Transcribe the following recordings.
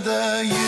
sky.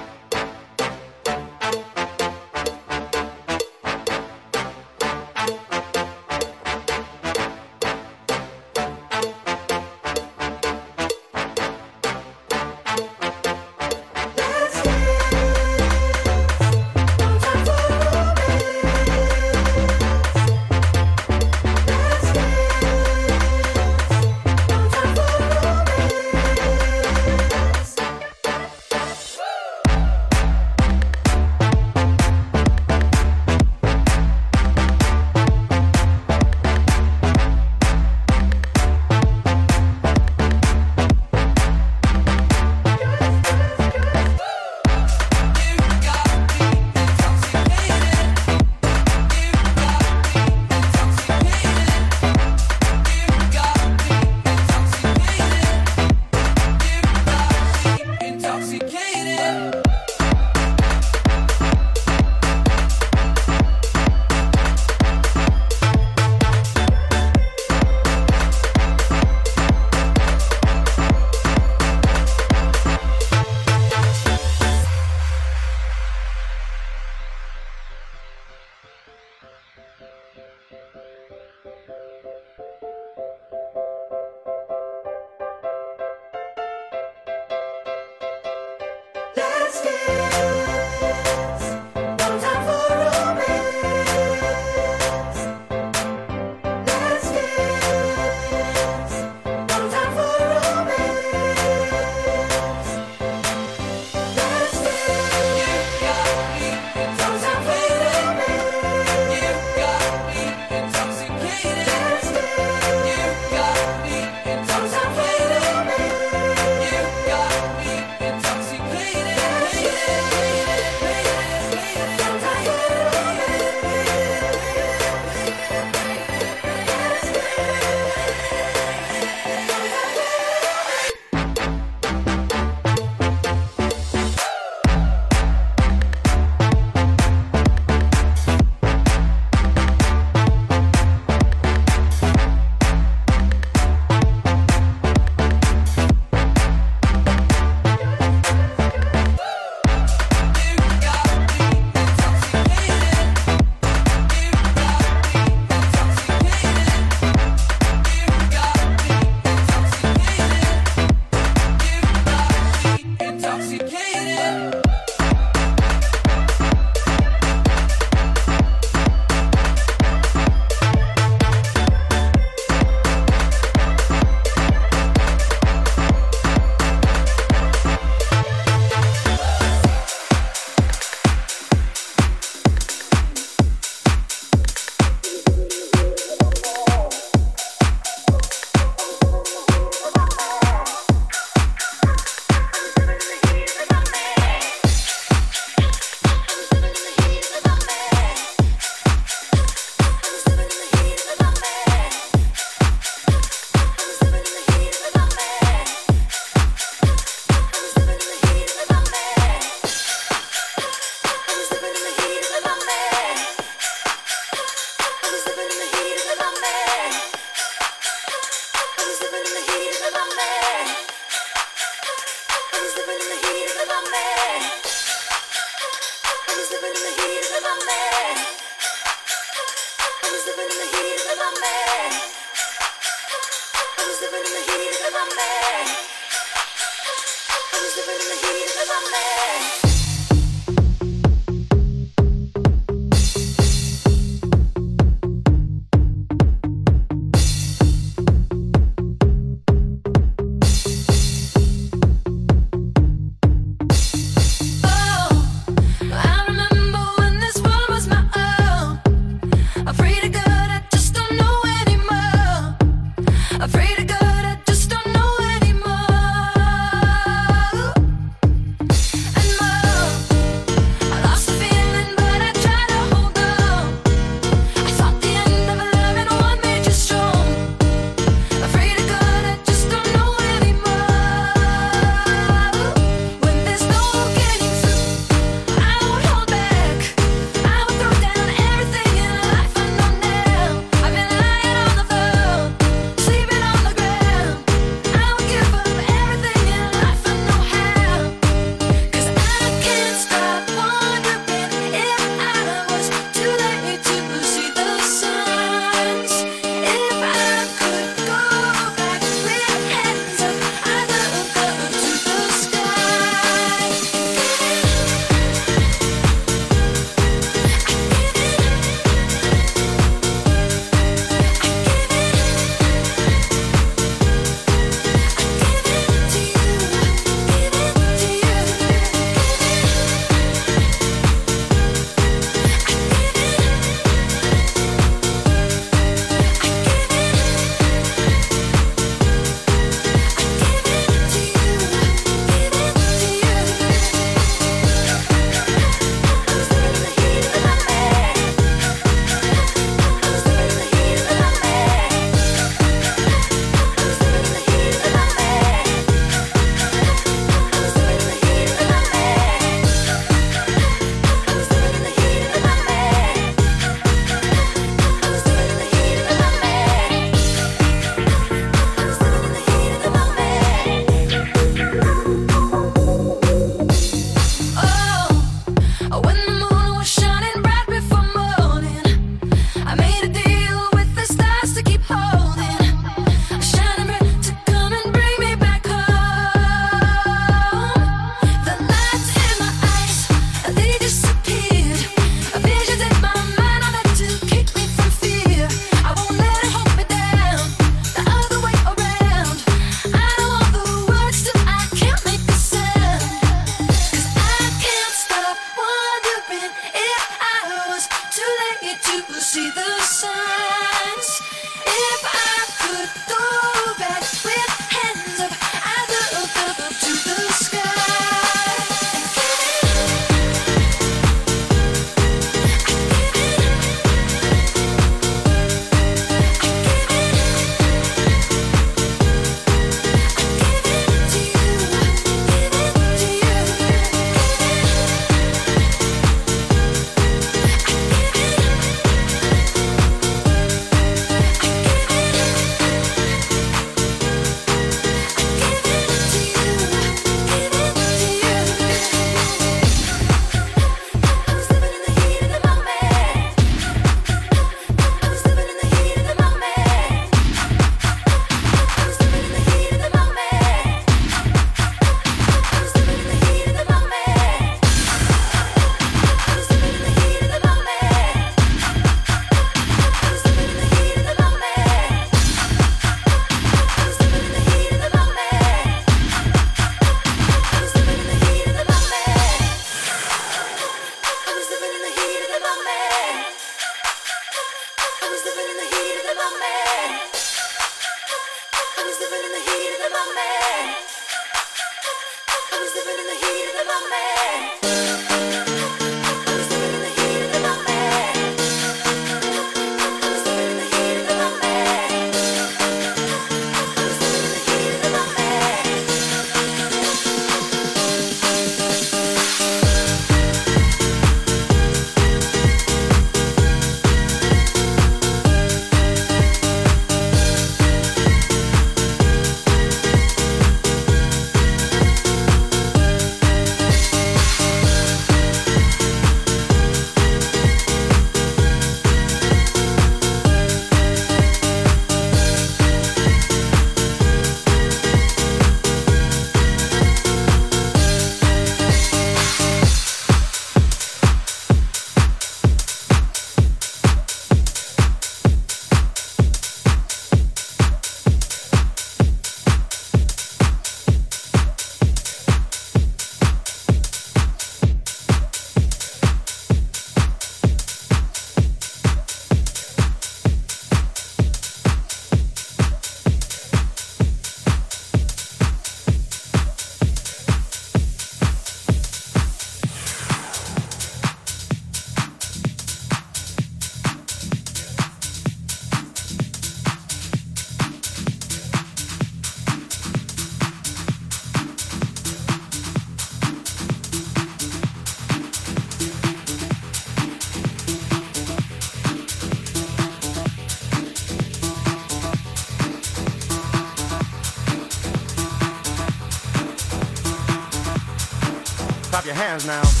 Hands now.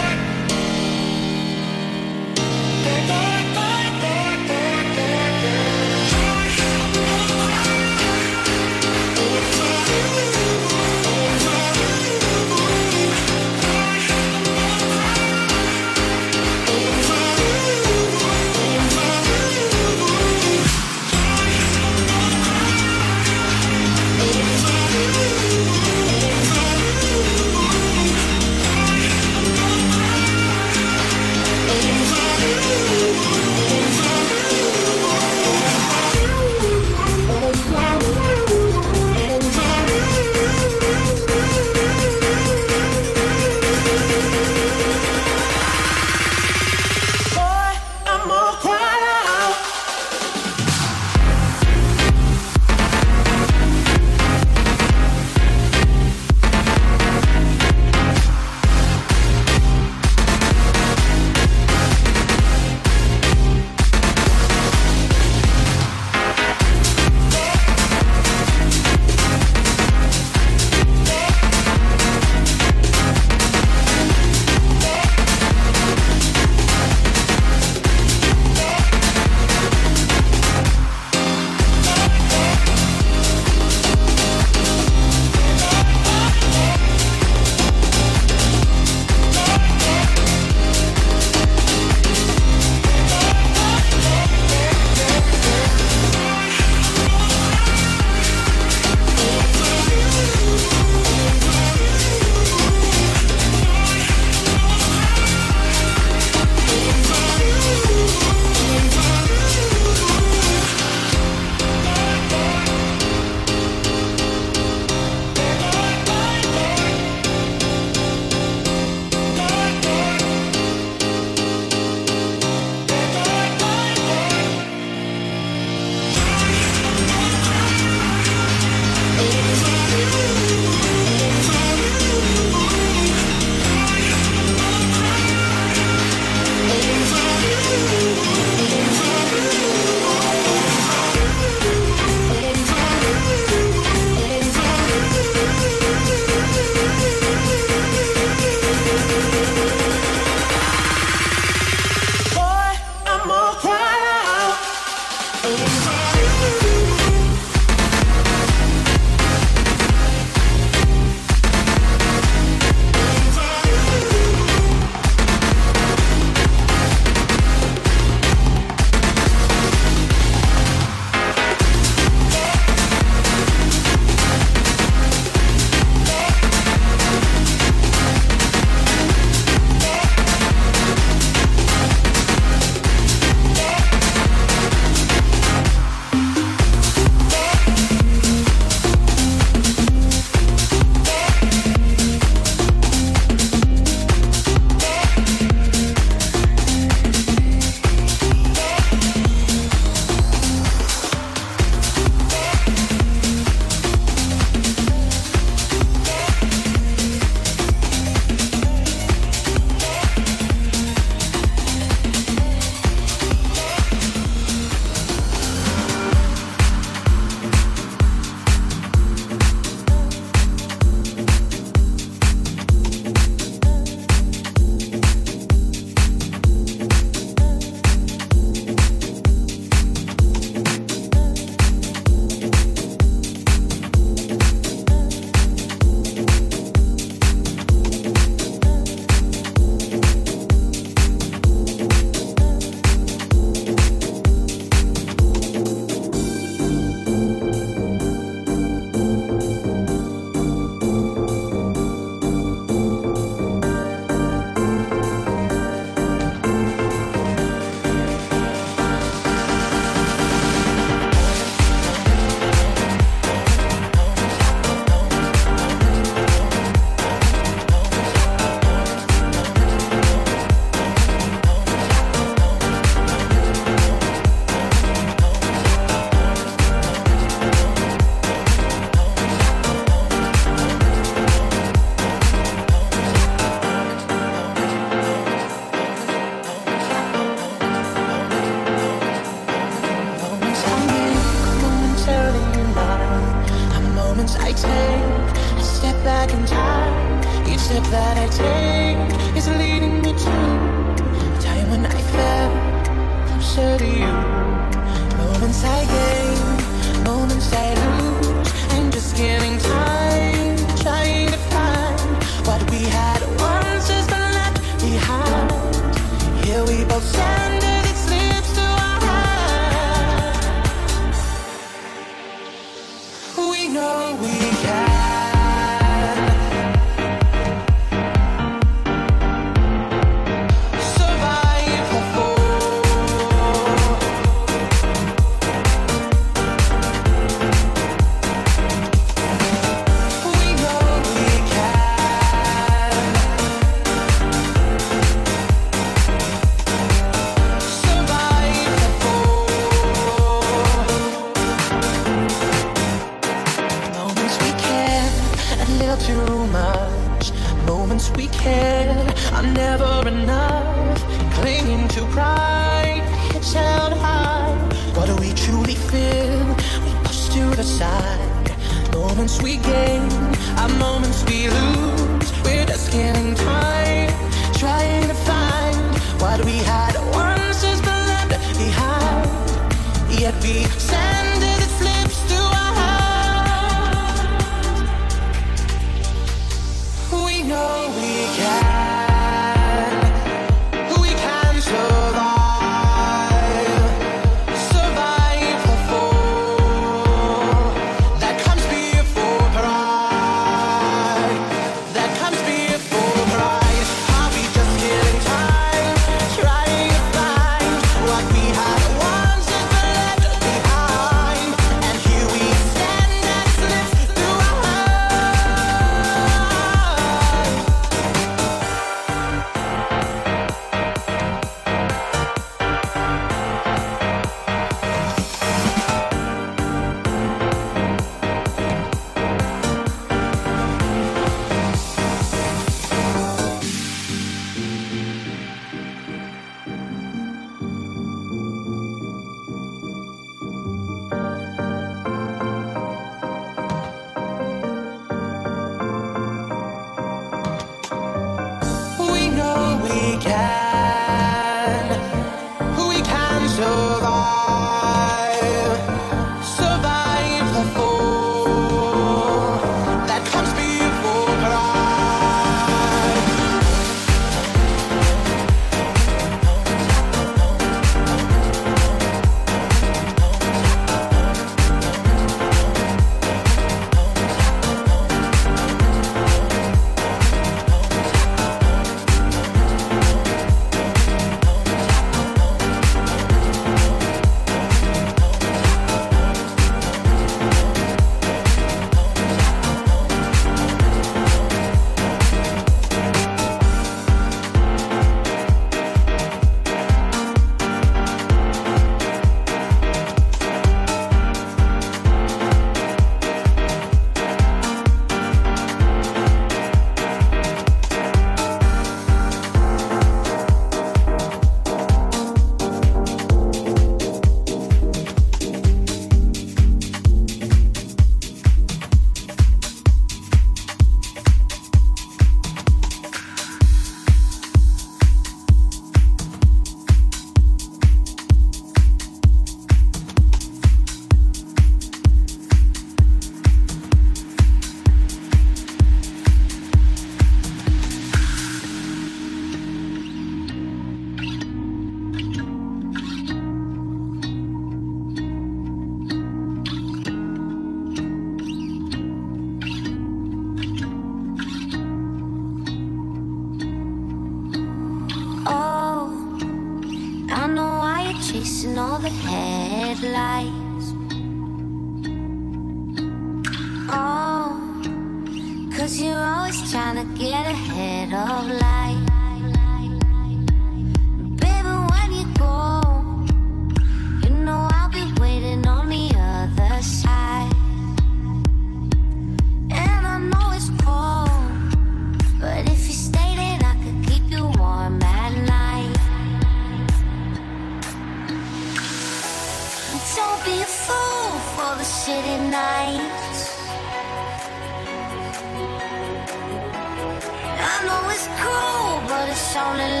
lonely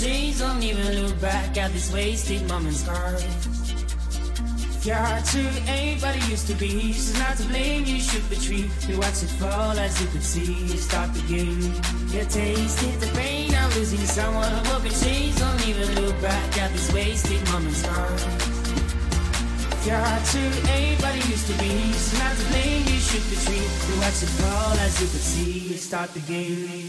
someone. Don't even look back at this wasted moment's scars. Your heart to ain't what it used to be. She's not to blame, you should retreat. You watch it fall as you could see. You start the game. You tasted the pain of losing someone. Broken chains, don't even look back at this wasted moment's scars. Your heart to ain't what it used to be. She's not to blame, you should retreat. You watch it fall as you could see. You start the game.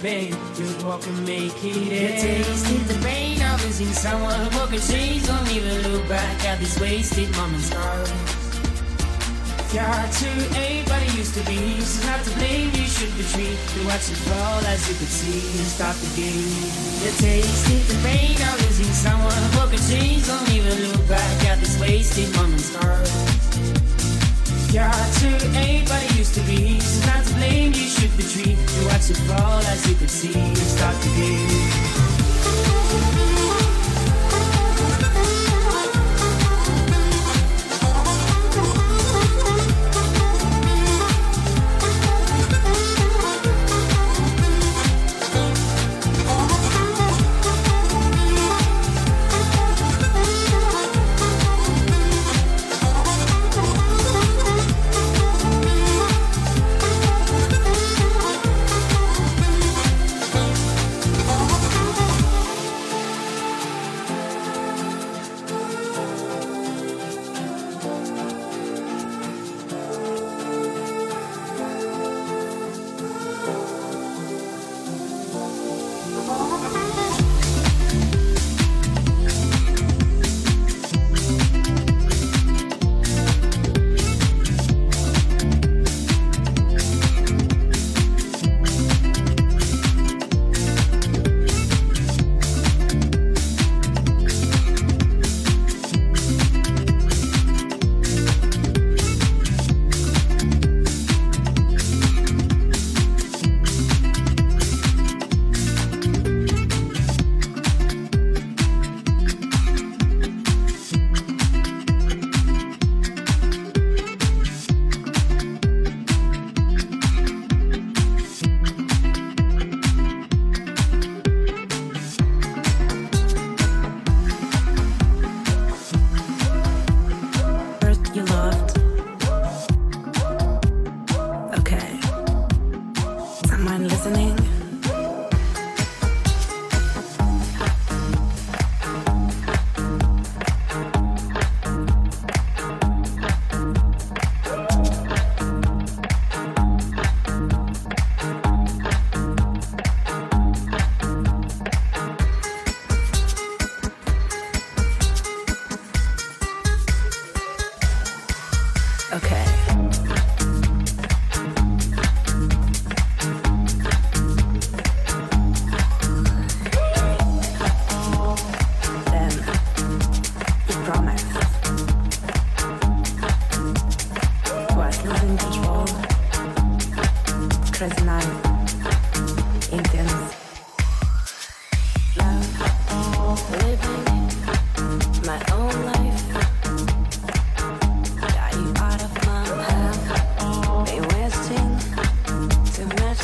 Pain. You walk and make it end. Tasted the pain of losing someone. Broken chains, don't even look back at this wasted moment's scars. Heart to it used to be. She's not to blame, you should retreat. You watch it fall as you could see. You start the game. You tasted the pain of losing someone. Broken chains, don't even look back at this wasted moment's scars. Your heart to ain't what it used to be. Not to blame, you should retreat. You watch it fall as you could see. You start the game.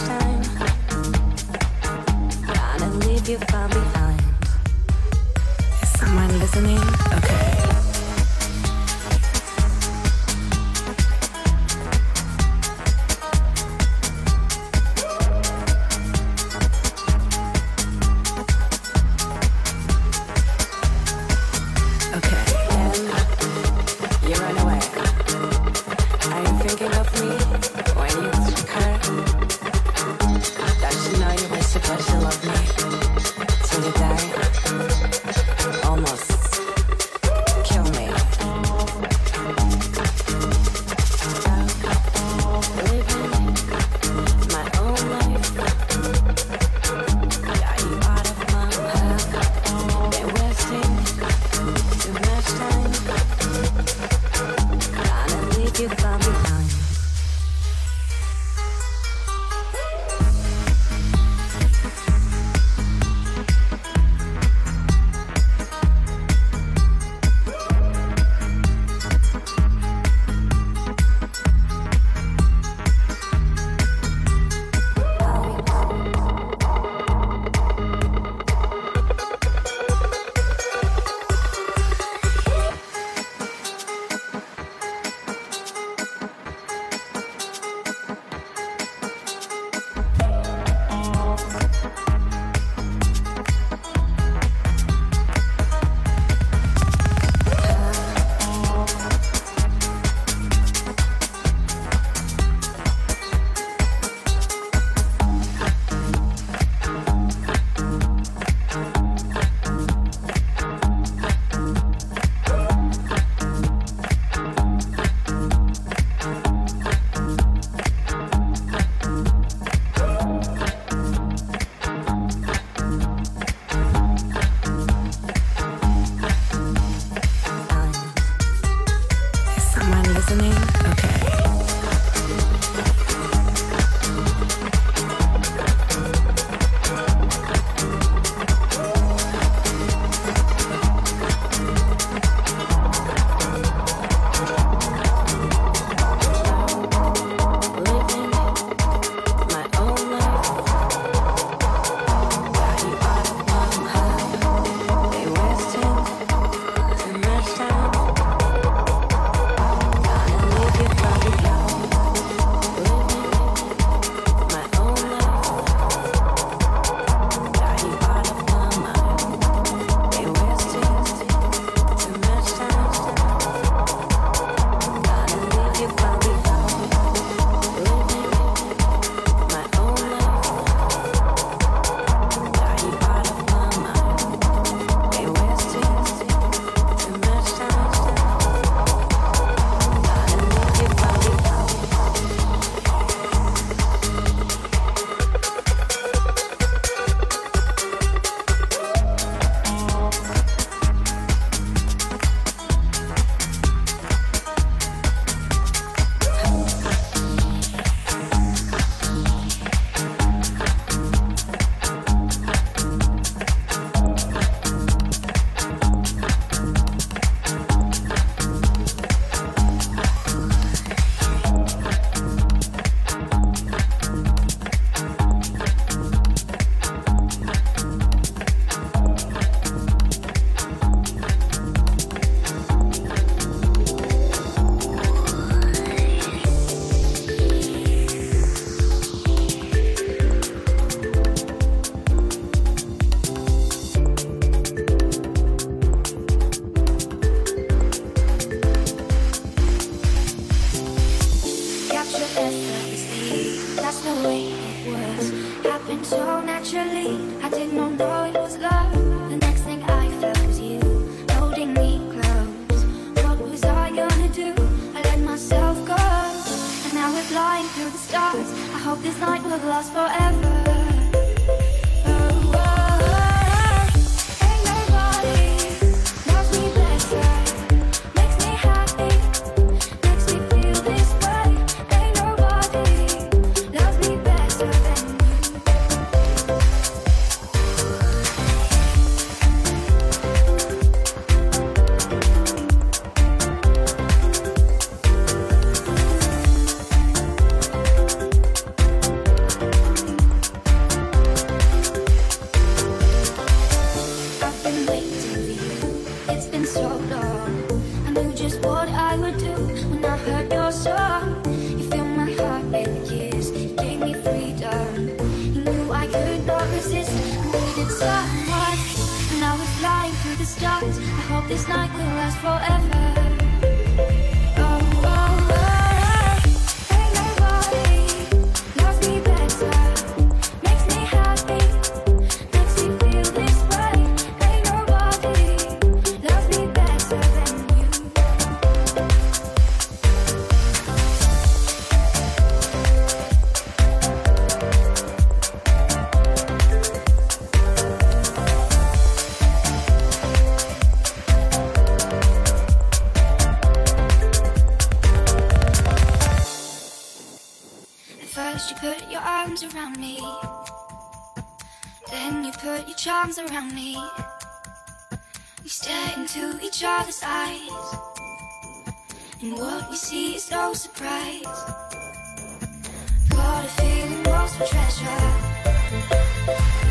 Time. Gotta leave you far arms around me. We stare into each other's eyes. And what we see is no surprise. Got a feeling lost for treasure.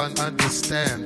Everyone understands.